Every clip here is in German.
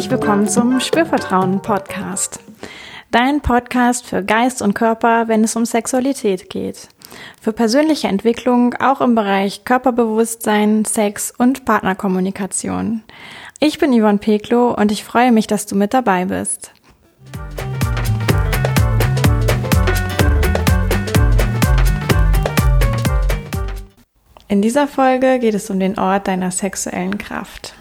herzlich willkommen zum Spürvertrauen Podcast. Dein Podcast für Geist und Körper, wenn es um Sexualität geht. Für persönliche Entwicklung auch im Bereich Körperbewusstsein, Sex und Partnerkommunikation. Ich bin Yvonne Peklo und ich freue mich, dass du mit dabei bist. In dieser Folge geht es um den Ort deiner sexuellen Kraft.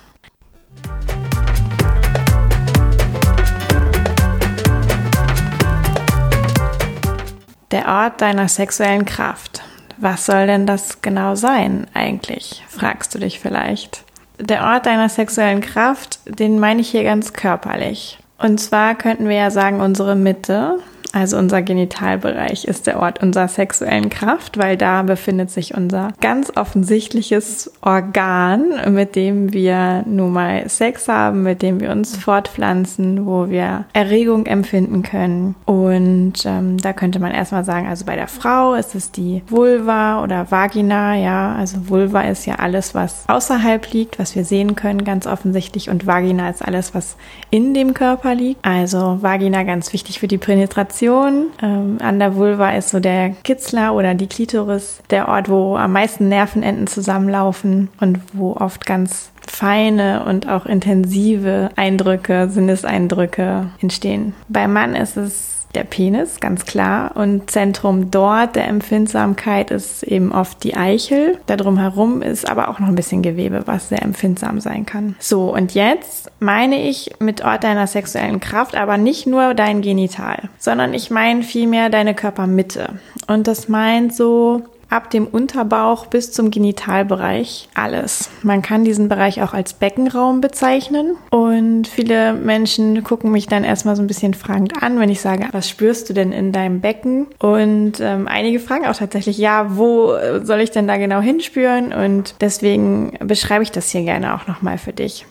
Ort deiner sexuellen Kraft. Was soll denn das genau sein eigentlich? fragst du dich vielleicht. Der Ort deiner sexuellen Kraft, den meine ich hier ganz körperlich. Und zwar könnten wir ja sagen, unsere Mitte, also unser Genitalbereich ist der Ort unserer sexuellen Kraft, weil da befindet sich unser ganz offensichtliches Organ, mit dem wir nun mal Sex haben, mit dem wir uns fortpflanzen, wo wir Erregung empfinden können. Und ähm, da könnte man erstmal sagen, also bei der Frau ist es die Vulva oder Vagina, ja, also Vulva ist ja alles, was außerhalb liegt, was wir sehen können, ganz offensichtlich. Und Vagina ist alles, was in dem Körper liegt. Also Vagina ganz wichtig für die Penetration Sensation. Ähm, an der Vulva ist so der Kitzler oder die Klitoris der Ort, wo am meisten Nervenenden zusammenlaufen und wo oft ganz feine und auch intensive Eindrücke, Sinneseindrücke entstehen. Beim Mann ist es der Penis, ganz klar. Und Zentrum dort der Empfindsamkeit ist eben oft die Eichel. Darum herum ist aber auch noch ein bisschen Gewebe, was sehr empfindsam sein kann. So, und jetzt meine ich mit Ort deiner sexuellen Kraft aber nicht nur dein Genital, sondern ich meine vielmehr deine Körpermitte. Und das meint so ab dem Unterbauch bis zum Genitalbereich alles. Man kann diesen Bereich auch als Beckenraum bezeichnen und viele Menschen gucken mich dann erstmal so ein bisschen fragend an, wenn ich sage, was spürst du denn in deinem Becken? Und ähm, einige fragen auch tatsächlich, ja, wo soll ich denn da genau hinspüren? Und deswegen beschreibe ich das hier gerne auch nochmal für dich.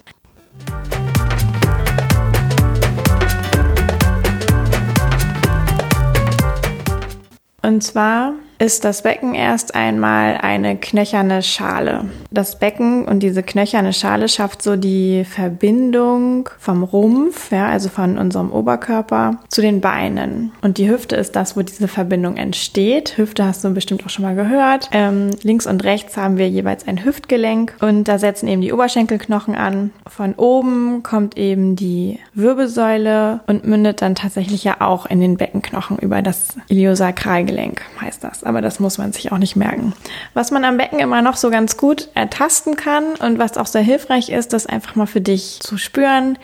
Und zwar ist das Becken erst einmal eine knöcherne Schale. Das Becken und diese knöcherne Schale schafft so die Verbindung vom Rumpf, ja, also von unserem Oberkörper zu den Beinen. Und die Hüfte ist das, wo diese Verbindung entsteht. Hüfte hast du bestimmt auch schon mal gehört. Ähm, links und rechts haben wir jeweils ein Hüftgelenk und da setzen eben die Oberschenkelknochen an. Von oben kommt eben die Wirbelsäule und mündet dann tatsächlich ja auch in den Beckenknochen über das Iliosakralgelenk, heißt das aber das muss man sich auch nicht merken. Was man am Becken immer noch so ganz gut ertasten kann und was auch sehr hilfreich ist, das einfach mal für dich zu spüren,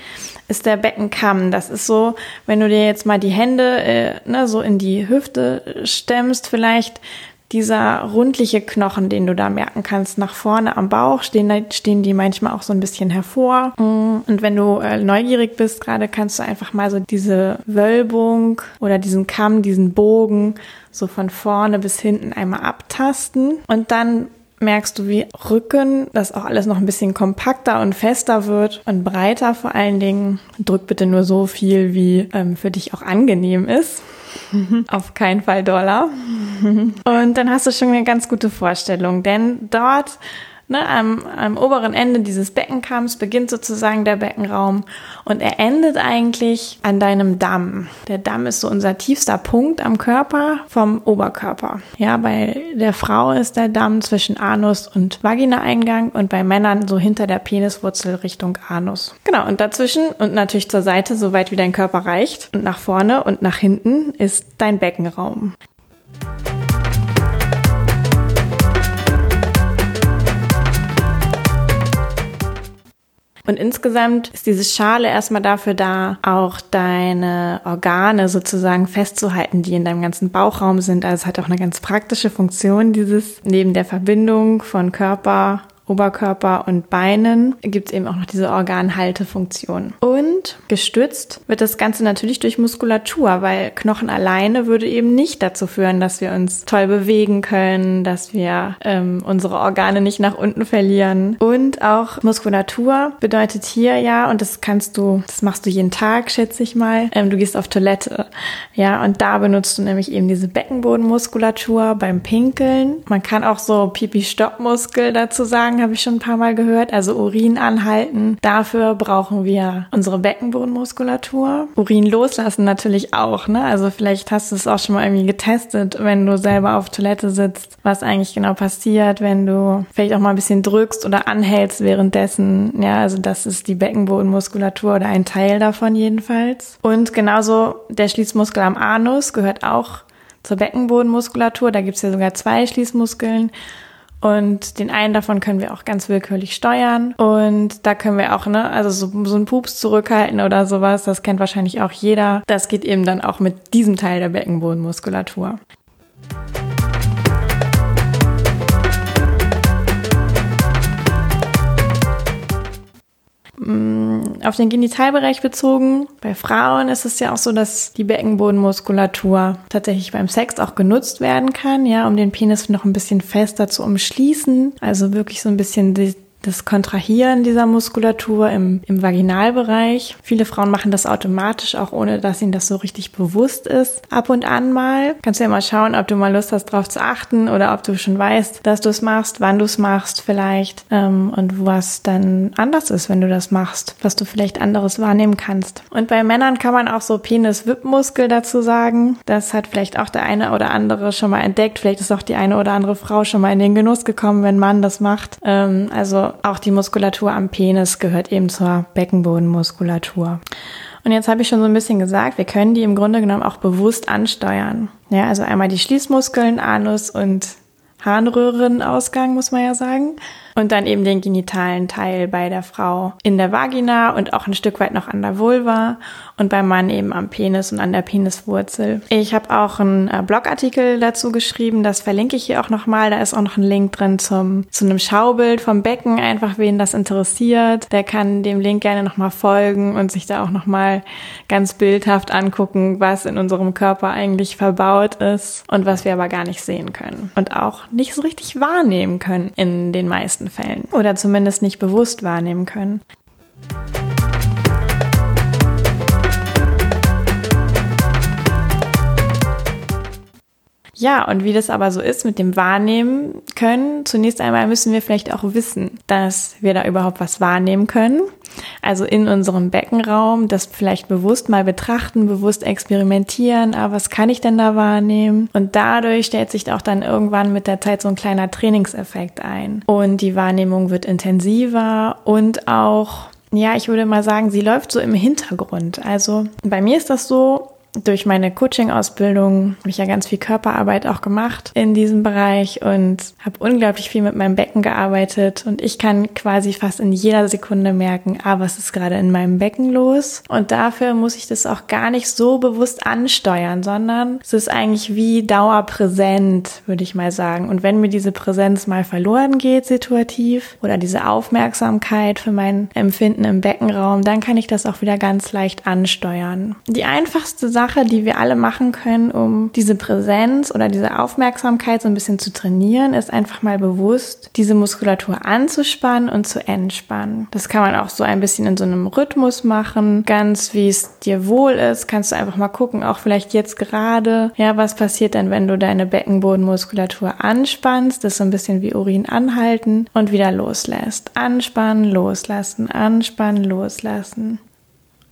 ist der Beckenkamm. Das ist so, wenn du dir jetzt mal die Hände äh, ne, so in die Hüfte stemmst, vielleicht dieser rundliche Knochen, den du da merken kannst, nach vorne am Bauch stehen, stehen die manchmal auch so ein bisschen hervor. Und wenn du äh, neugierig bist, gerade kannst du einfach mal so diese Wölbung oder diesen Kamm, diesen Bogen so von vorne bis hinten einmal abtasten und dann merkst du, wie Rücken, dass auch alles noch ein bisschen kompakter und fester wird und breiter vor allen Dingen. Drück bitte nur so viel, wie ähm, für dich auch angenehm ist. Auf keinen Fall Dollar. Und dann hast du schon eine ganz gute Vorstellung, denn dort Ne, am, am oberen Ende dieses Beckenkamms beginnt sozusagen der Beckenraum und er endet eigentlich an deinem Damm. Der Damm ist so unser tiefster Punkt am Körper vom Oberkörper. Ja, bei der Frau ist der Damm zwischen Anus und Vaginaeingang und bei Männern so hinter der Peniswurzel Richtung Anus. Genau, und dazwischen und natürlich zur Seite, so weit wie dein Körper reicht und nach vorne und nach hinten ist dein Beckenraum. Und insgesamt ist diese Schale erstmal dafür da, auch deine Organe sozusagen festzuhalten, die in deinem ganzen Bauchraum sind. Also es hat auch eine ganz praktische Funktion, dieses neben der Verbindung von Körper Oberkörper und Beinen gibt es eben auch noch diese Organhaltefunktion. Und gestützt wird das Ganze natürlich durch Muskulatur, weil Knochen alleine würde eben nicht dazu führen, dass wir uns toll bewegen können, dass wir ähm, unsere Organe nicht nach unten verlieren. Und auch Muskulatur bedeutet hier ja, und das kannst du, das machst du jeden Tag, schätze ich mal, ähm, du gehst auf Toilette. Ja, und da benutzt du nämlich eben diese Beckenbodenmuskulatur beim Pinkeln. Man kann auch so Pipi-Stoppmuskel dazu sagen sagen, habe ich schon ein paar Mal gehört. Also Urin anhalten. Dafür brauchen wir unsere Beckenbodenmuskulatur. Urin loslassen natürlich auch, ne? Also vielleicht hast du es auch schon mal irgendwie getestet, wenn du selber auf Toilette sitzt, was eigentlich genau passiert, wenn du vielleicht auch mal ein bisschen drückst oder anhältst währenddessen. Ja, also das ist die Beckenbodenmuskulatur oder ein Teil davon jedenfalls. Und genauso der Schließmuskel am Anus gehört auch zur Beckenbodenmuskulatur. Da gibt's ja sogar zwei Schließmuskeln. Und den einen davon können wir auch ganz willkürlich steuern. Und da können wir auch, ne, also so, so einen Pups zurückhalten oder sowas, das kennt wahrscheinlich auch jeder. Das geht eben dann auch mit diesem Teil der Beckenbodenmuskulatur. Auf den Genitalbereich bezogen. Bei Frauen ist es ja auch so, dass die Beckenbodenmuskulatur tatsächlich beim Sex auch genutzt werden kann, ja, um den Penis noch ein bisschen fester zu umschließen. Also wirklich so ein bisschen das Kontrahieren dieser Muskulatur im, im Vaginalbereich. Viele Frauen machen das automatisch, auch ohne dass ihnen das so richtig bewusst ist. Ab und an mal. Kannst du ja mal schauen, ob du mal Lust hast, darauf zu achten oder ob du schon weißt, dass du es machst, wann du es machst vielleicht ähm, und was dann anders ist, wenn du das machst, was du vielleicht anderes wahrnehmen kannst. Und bei Männern kann man auch so Penis-Wippmuskel dazu sagen. Das hat vielleicht auch der eine oder andere schon mal entdeckt. Vielleicht ist auch die eine oder andere Frau schon mal in den Genuss gekommen, wenn Mann das macht. Ähm, also auch die Muskulatur am Penis gehört eben zur Beckenbodenmuskulatur. Und jetzt habe ich schon so ein bisschen gesagt, wir können die im Grunde genommen auch bewusst ansteuern. Ja, also einmal die Schließmuskeln, Anus und Harnröhrenausgang, muss man ja sagen. Und dann eben den genitalen Teil bei der Frau in der Vagina und auch ein Stück weit noch an der Vulva und beim Mann eben am Penis und an der Peniswurzel. Ich habe auch einen äh, Blogartikel dazu geschrieben, das verlinke ich hier auch nochmal. Da ist auch noch ein Link drin zum, zu einem Schaubild vom Becken, einfach wen das interessiert. Der kann dem Link gerne nochmal folgen und sich da auch nochmal ganz bildhaft angucken, was in unserem Körper eigentlich verbaut ist und was wir aber gar nicht sehen können und auch nicht so richtig wahrnehmen können in den meisten meisten Fällen oder zumindest nicht bewusst wahrnehmen können. Ja, und wie das aber so ist mit dem Wahrnehmen können, zunächst einmal müssen wir vielleicht auch wissen, dass wir da überhaupt was wahrnehmen können. Also in unserem Beckenraum das vielleicht bewusst mal betrachten, bewusst experimentieren, aber ah, was kann ich denn da wahrnehmen? Und dadurch stellt sich auch dann irgendwann mit der Zeit so ein kleiner Trainingseffekt ein. Und die Wahrnehmung wird intensiver und auch ja, ich würde mal sagen, sie läuft so im Hintergrund. Also bei mir ist das so, durch meine Coaching-Ausbildung habe ich ja ganz viel Körperarbeit auch gemacht in diesem Bereich und habe unglaublich viel mit meinem Becken gearbeitet und ich kann quasi fast in jeder Sekunde merken, ah, was ist gerade in meinem Becken los? Und dafür muss ich das auch gar nicht so bewusst ansteuern, sondern es ist eigentlich wie dauerpräsent, würde ich mal sagen. Und wenn mir diese Präsenz mal verloren geht, situativ, oder diese Aufmerksamkeit für mein Empfinden im Beckenraum, dann kann ich das auch wieder ganz leicht ansteuern. Die einfachste Sache Sache, die wir alle machen können, um diese Präsenz oder diese Aufmerksamkeit so ein bisschen zu trainieren, ist einfach mal bewusst, diese Muskulatur anzuspannen und zu entspannen. Das kann man auch so ein bisschen in so einem Rhythmus machen, ganz wie es dir wohl ist. Kannst du einfach mal gucken, auch vielleicht jetzt gerade, ja, was passiert denn, wenn du deine Beckenbodenmuskulatur anspannst? Das so ein bisschen wie Urin anhalten und wieder loslässt. Anspannen, loslassen, anspannen, loslassen.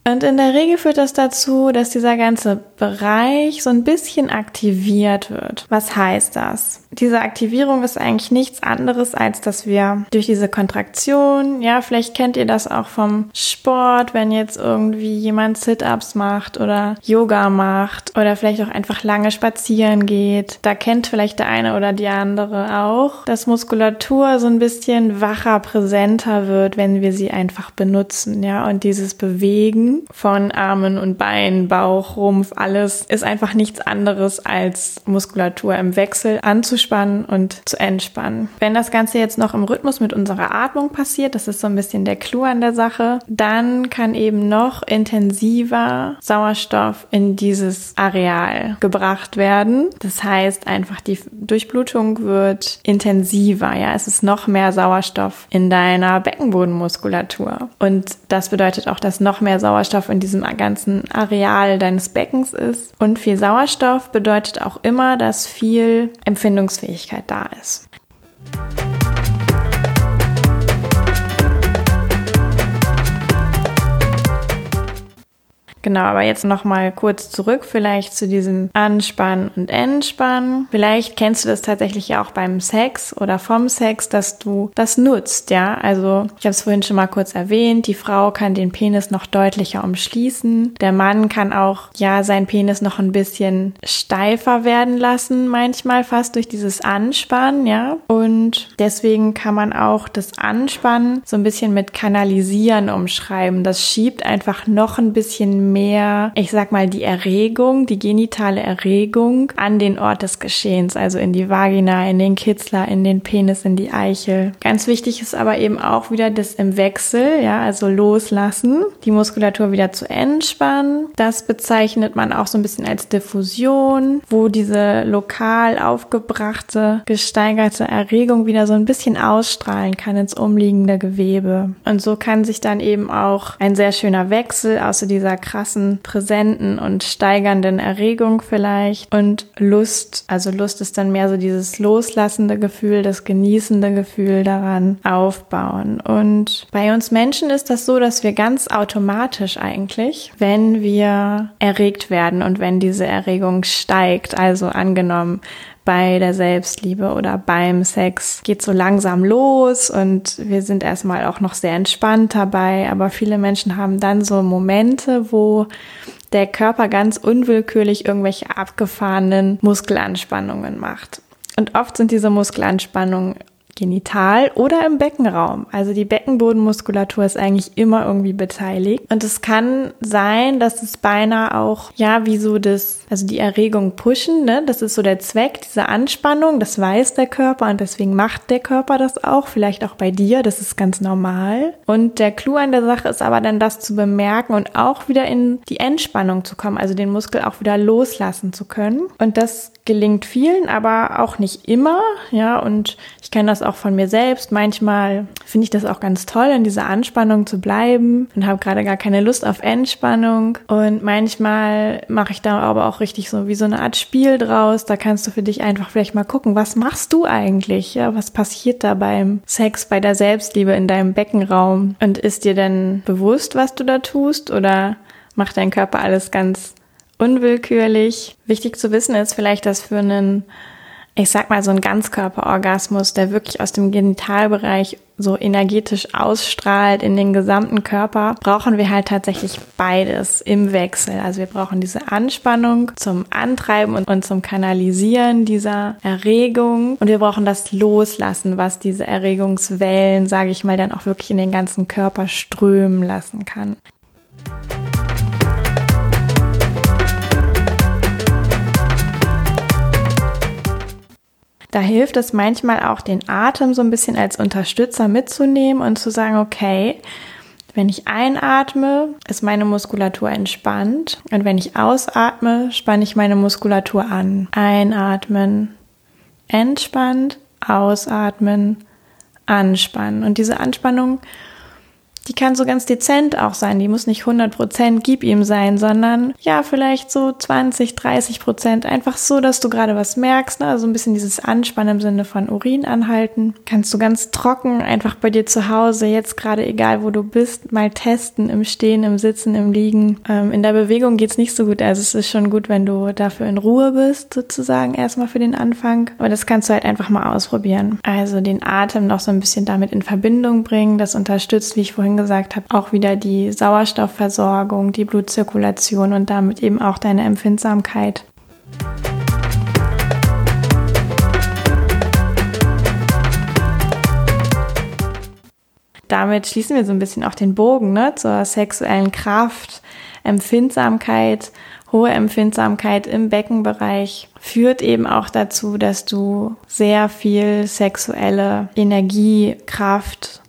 Und in der Regel führt das dazu, dass dieser ganze Bereich so ein bisschen aktiviert wird. Was heißt das? Diese Aktivierung ist eigentlich nichts anderes, als dass wir durch diese Kontraktion, ja, vielleicht kennt ihr das auch vom Sport, wenn jetzt irgendwie jemand Sit-ups macht oder Yoga macht oder vielleicht auch einfach lange spazieren geht. Da kennt vielleicht der eine oder die andere auch, dass Muskulatur so ein bisschen wacher, präsenter wird, wenn wir sie einfach benutzen, ja, und dieses Bewegen von Armen und Beinen, Bauch, Rumpf, alles ist einfach nichts anderes als Muskulatur im Wechsel anzuspannen und zu entspannen. Wenn das Ganze jetzt noch im Rhythmus mit unserer Atmung passiert, das ist so ein bisschen der Clou an der Sache, dann kann eben noch intensiver Sauerstoff in dieses Areal gebracht werden. Das heißt einfach, die Durchblutung wird intensiver, ja, es ist noch mehr Sauerstoff in deiner Beckenbodenmuskulatur. Und das bedeutet auch, dass noch mehr Sauerstoff Sauerstoff in diesem ganzen Areal deines Beckens ist. Und viel Sauerstoff bedeutet auch immer, dass viel Empfindungsfähigkeit da ist. Genau, aber jetzt noch mal kurz zurück vielleicht zu diesem Anspannen und Entspannen. Vielleicht kennst du das tatsächlich ja auch beim Sex oder vom Sex, dass du das nutzt, ja? Also, ich habe es vorhin schon mal kurz erwähnt, die Frau kann den Penis noch deutlicher umschließen. Der Mann kann auch ja seinen Penis noch ein bisschen steifer werden lassen, manchmal fast durch dieses Anspannen, ja? Und deswegen kann man auch das Anspannen so ein bisschen mit kanalisieren umschreiben. Das schiebt einfach noch ein bisschen mehr, ich sag mal, die Erregung, die genitale Erregung an den Ort des Geschehens, also in die Vagina, in den Kitzler, in den Penis, in die Eichel. Ganz wichtig ist aber eben auch wieder das im Wechsel, ja, also loslassen, die Muskulatur wieder zu entspannen. Das bezeichnet man auch so ein bisschen als Diffusion, wo diese lokal aufgebrachte, gesteigerte Erregung wieder so ein bisschen ausstrahlen kann ins umliegende Gewebe. Und so kann sich dann eben auch ein sehr schöner Wechsel aus dieser Kraft krassen, präsenten und steigernden Erregung vielleicht und Lust. Also Lust ist dann mehr so dieses loslassende Gefühl, das genießende Gefühl daran aufbauen. Und bei uns Menschen ist das so, dass wir ganz automatisch eigentlich, wenn wir erregt werden und wenn diese Erregung steigt, also angenommen, bei der Selbstliebe oder beim Sex geht so langsam los und wir sind erstmal auch noch sehr entspannt dabei, aber viele Menschen haben dann so Momente, wo der Körper ganz unwillkürlich irgendwelche abgefahrenen Muskelanspannungen macht. Und oft sind diese Muskelanspannungen genital oder im Beckenraum. Also die Beckenbodenmuskulatur ist eigentlich immer irgendwie beteiligt. Und es kann sein, dass es beinahe auch, ja, wie so das, also die Erregung pushen, ne? Das ist so der Zweck, diese Anspannung, das weiß der Körper und deswegen macht der Körper das auch, vielleicht auch bei dir, das ist ganz normal. Und der Clou an der Sache ist aber dann das zu bemerken und auch wieder in die Entspannung zu kommen, also den Muskel auch wieder loslassen zu können. Und das gelingt vielen, aber auch nicht immer, ja, und ich kenne das auch von mir selbst. Manchmal finde ich das auch ganz toll, in dieser Anspannung zu bleiben und habe gerade gar keine Lust auf Entspannung. Und manchmal mache ich da aber auch richtig so wie so eine Art Spiel draus. Da kannst du für dich einfach vielleicht mal gucken, was machst du eigentlich? Ja, was passiert da beim Sex, bei der Selbstliebe in deinem Beckenraum? Und ist dir denn bewusst, was du da tust? Oder macht dein Körper alles ganz unwillkürlich? Wichtig zu wissen ist vielleicht, dass für einen ich sag mal, so ein Ganzkörperorgasmus, der wirklich aus dem Genitalbereich so energetisch ausstrahlt in den gesamten Körper, brauchen wir halt tatsächlich beides im Wechsel. Also wir brauchen diese Anspannung zum Antreiben und, und zum Kanalisieren dieser Erregung und wir brauchen das Loslassen, was diese Erregungswellen, sage ich mal, dann auch wirklich in den ganzen Körper strömen lassen kann. Da hilft es manchmal auch, den Atem so ein bisschen als Unterstützer mitzunehmen und zu sagen, okay, wenn ich einatme, ist meine Muskulatur entspannt und wenn ich ausatme, spanne ich meine Muskulatur an. Einatmen, entspannt, ausatmen, anspannen. Und diese Anspannung die kann so ganz dezent auch sein. Die muss nicht 100 Prozent gib ihm sein, sondern ja, vielleicht so 20, 30 Prozent. Einfach so, dass du gerade was merkst. Ne? Also ein bisschen dieses Anspannen im Sinne von Urin anhalten. Kannst du ganz trocken einfach bei dir zu Hause, jetzt gerade egal wo du bist, mal testen. Im Stehen, im Sitzen, im Liegen. Ähm, in der Bewegung geht's nicht so gut. Also es ist schon gut, wenn du dafür in Ruhe bist, sozusagen erstmal für den Anfang. Aber das kannst du halt einfach mal ausprobieren. Also den Atem noch so ein bisschen damit in Verbindung bringen. Das unterstützt, wie ich vorhin vorhin gesagt habe, auch wieder die Sauerstoffversorgung, die Blutzirkulation und damit eben auch deine Empfindsamkeit. Damit schließen wir so ein bisschen auch den Bogen ne, zur sexuellen Kraft, Empfindsamkeit, hohe Empfindsamkeit im Beckenbereich führt eben auch dazu, dass du sehr viel sexuelle Energie, Kraft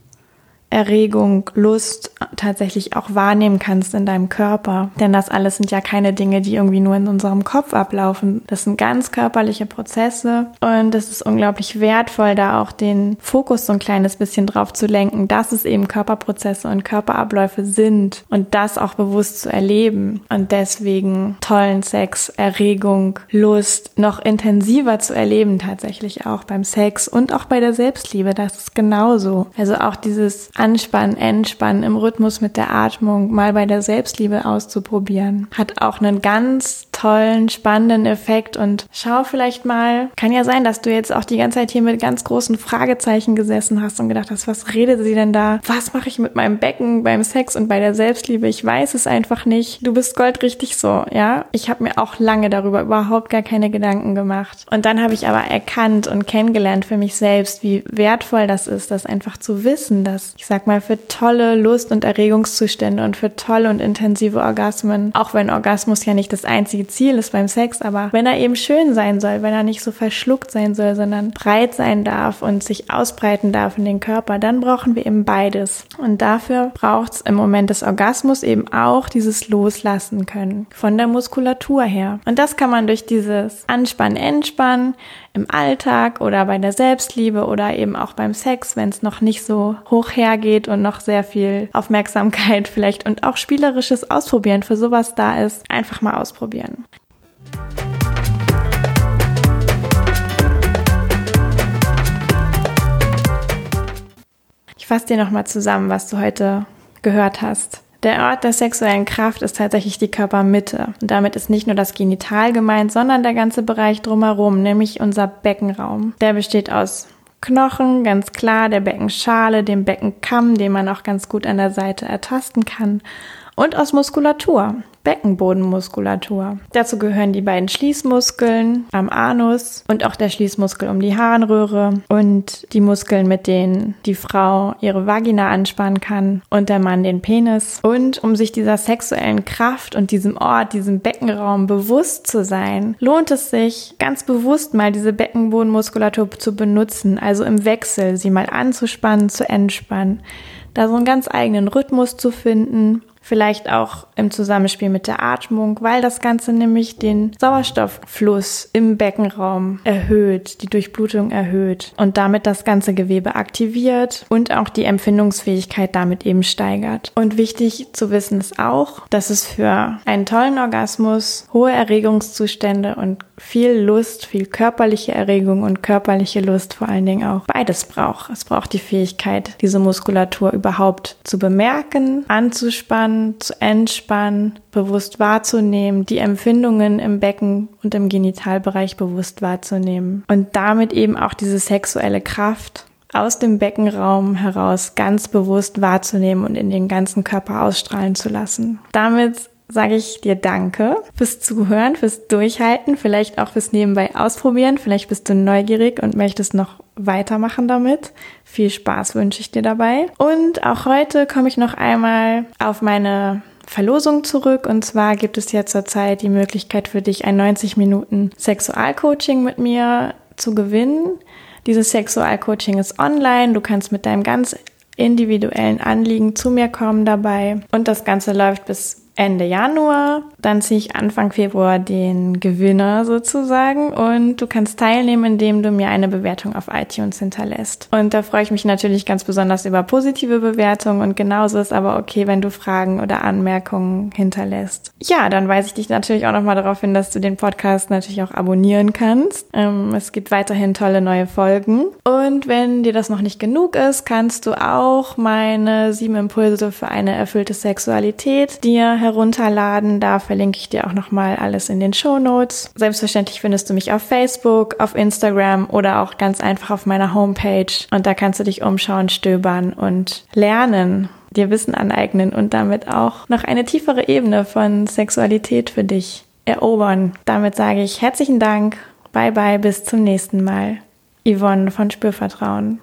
Erregung, Lust tatsächlich auch wahrnehmen kannst in deinem Körper. Denn das alles sind ja keine Dinge, die irgendwie nur in unserem Kopf ablaufen. Das sind ganz körperliche Prozesse und es ist unglaublich wertvoll, da auch den Fokus so ein kleines bisschen drauf zu lenken, dass es eben Körperprozesse und Körperabläufe sind und das auch bewusst zu erleben und deswegen tollen Sex, Erregung, Lust noch intensiver zu erleben tatsächlich auch beim Sex und auch bei der Selbstliebe. Das ist genauso. Also auch dieses Anspannen, Entspannen im Rhythmus Rhythmus mit der Atmung mal bei der Selbstliebe auszuprobieren. Hat auch einen ganz tollen, spannenden Effekt und schau vielleicht mal, kann ja sein, dass du jetzt auch die ganze Zeit hier mit ganz großen Fragezeichen gesessen hast und gedacht hast, was redet sie denn da? Was mache ich mit meinem Becken beim Sex und bei der Selbstliebe? Ich weiß es einfach nicht. Du bist goldrichtig so, ja? Ich habe mir auch lange darüber überhaupt gar keine Gedanken gemacht. Und dann habe ich aber erkannt und kennengelernt für mich selbst, wie wertvoll das ist, das einfach zu wissen, dass ich sag mal für tolle Lust- und Erregungszustände und für tolle und intensive Orgasmen, auch wenn Orgasmus ja nicht das einzige Ziel ist beim Sex, aber wenn er eben schön sein soll, wenn er nicht so verschluckt sein soll, sondern breit sein darf und sich ausbreiten darf in den Körper, dann brauchen wir eben beides. Und dafür braucht es im Moment des Orgasmus eben auch dieses Loslassen können von der Muskulatur her. Und das kann man durch dieses Anspannen, Entspannen im Alltag oder bei der Selbstliebe oder eben auch beim Sex, wenn es noch nicht so hoch hergeht und noch sehr viel Aufmerksamkeit vielleicht und auch spielerisches Ausprobieren für sowas da ist, einfach mal ausprobieren. Ich fasse dir nochmal zusammen, was du heute gehört hast. Der Ort der sexuellen Kraft ist tatsächlich die Körpermitte. Und damit ist nicht nur das Genital gemeint, sondern der ganze Bereich drumherum, nämlich unser Beckenraum. Der besteht aus Knochen, ganz klar, der Beckenschale, dem Beckenkamm, den man auch ganz gut an der Seite ertasten kann, und aus Muskulatur. Beckenbodenmuskulatur. Dazu gehören die beiden Schließmuskeln am Anus und auch der Schließmuskel um die Harnröhre und die Muskeln, mit denen die Frau ihre Vagina anspannen kann und der Mann den Penis. Und um sich dieser sexuellen Kraft und diesem Ort, diesem Beckenraum bewusst zu sein, lohnt es sich ganz bewusst mal diese Beckenbodenmuskulatur zu benutzen, also im Wechsel sie mal anzuspannen, zu entspannen da so einen ganz eigenen Rhythmus zu finden vielleicht auch im Zusammenspiel mit der Atmung, weil das Ganze nämlich den Sauerstofffluss im Beckenraum erhöht, die Durchblutung erhöht und damit das ganze Gewebe aktiviert und auch die Empfindungsfähigkeit damit eben steigert. Und wichtig zu wissen ist auch, dass es für einen tollen Orgasmus hohe Erregungszustände und viel Lust, viel körperliche Erregung und körperliche Lust vor allen Dingen auch beides braucht. Es braucht die Fähigkeit, diese Muskulatur überhaupt zu bemerken, anzuspannen, zu entspannen, bewusst wahrzunehmen, die Empfindungen im Becken und im Genitalbereich bewusst wahrzunehmen und damit eben auch diese sexuelle Kraft aus dem Beckenraum heraus ganz bewusst wahrzunehmen und in den ganzen Körper ausstrahlen zu lassen. Damit sage ich dir Danke fürs Zuhören, fürs Durchhalten, vielleicht auch fürs Nebenbei ausprobieren. Vielleicht bist du neugierig und möchtest noch weitermachen damit. Viel Spaß wünsche ich dir dabei. Und auch heute komme ich noch einmal auf meine Verlosung zurück. Und zwar gibt es ja zurzeit die Möglichkeit für dich, ein 90 Minuten Sexualcoaching mit mir zu gewinnen. Dieses Sexualcoaching ist online. Du kannst mit deinem ganz individuellen Anliegen zu mir kommen dabei. Und das Ganze läuft bis Ende Januar. Dann ziehe ich Anfang Februar den Gewinner sozusagen und du kannst teilnehmen, indem du mir eine Bewertung auf iTunes hinterlässt. Und da freue ich mich natürlich ganz besonders über positive Bewertungen und genauso ist aber okay, wenn du Fragen oder Anmerkungen hinterlässt. Ja, dann weise ich dich natürlich auch nochmal darauf hin, dass du den Podcast natürlich auch abonnieren kannst. Ähm, es gibt weiterhin tolle neue Folgen. Und wenn dir das noch nicht genug ist, kannst du auch meine sieben Impulse für eine erfüllte Sexualität dir herunterladen. Da verlinke ich dir auch nochmal alles in den Show Notes. Selbstverständlich findest du mich auf Facebook, auf Instagram oder auch ganz einfach auf meiner Homepage. Und da kannst du dich umschauen, stöbern und lernen, dir Wissen aneignen und damit auch noch eine tiefere Ebene von Sexualität für dich erobern. Damit sage ich herzlichen Dank. Bye bye, bis zum nächsten Mal. Yvonne von Spürvertrauen.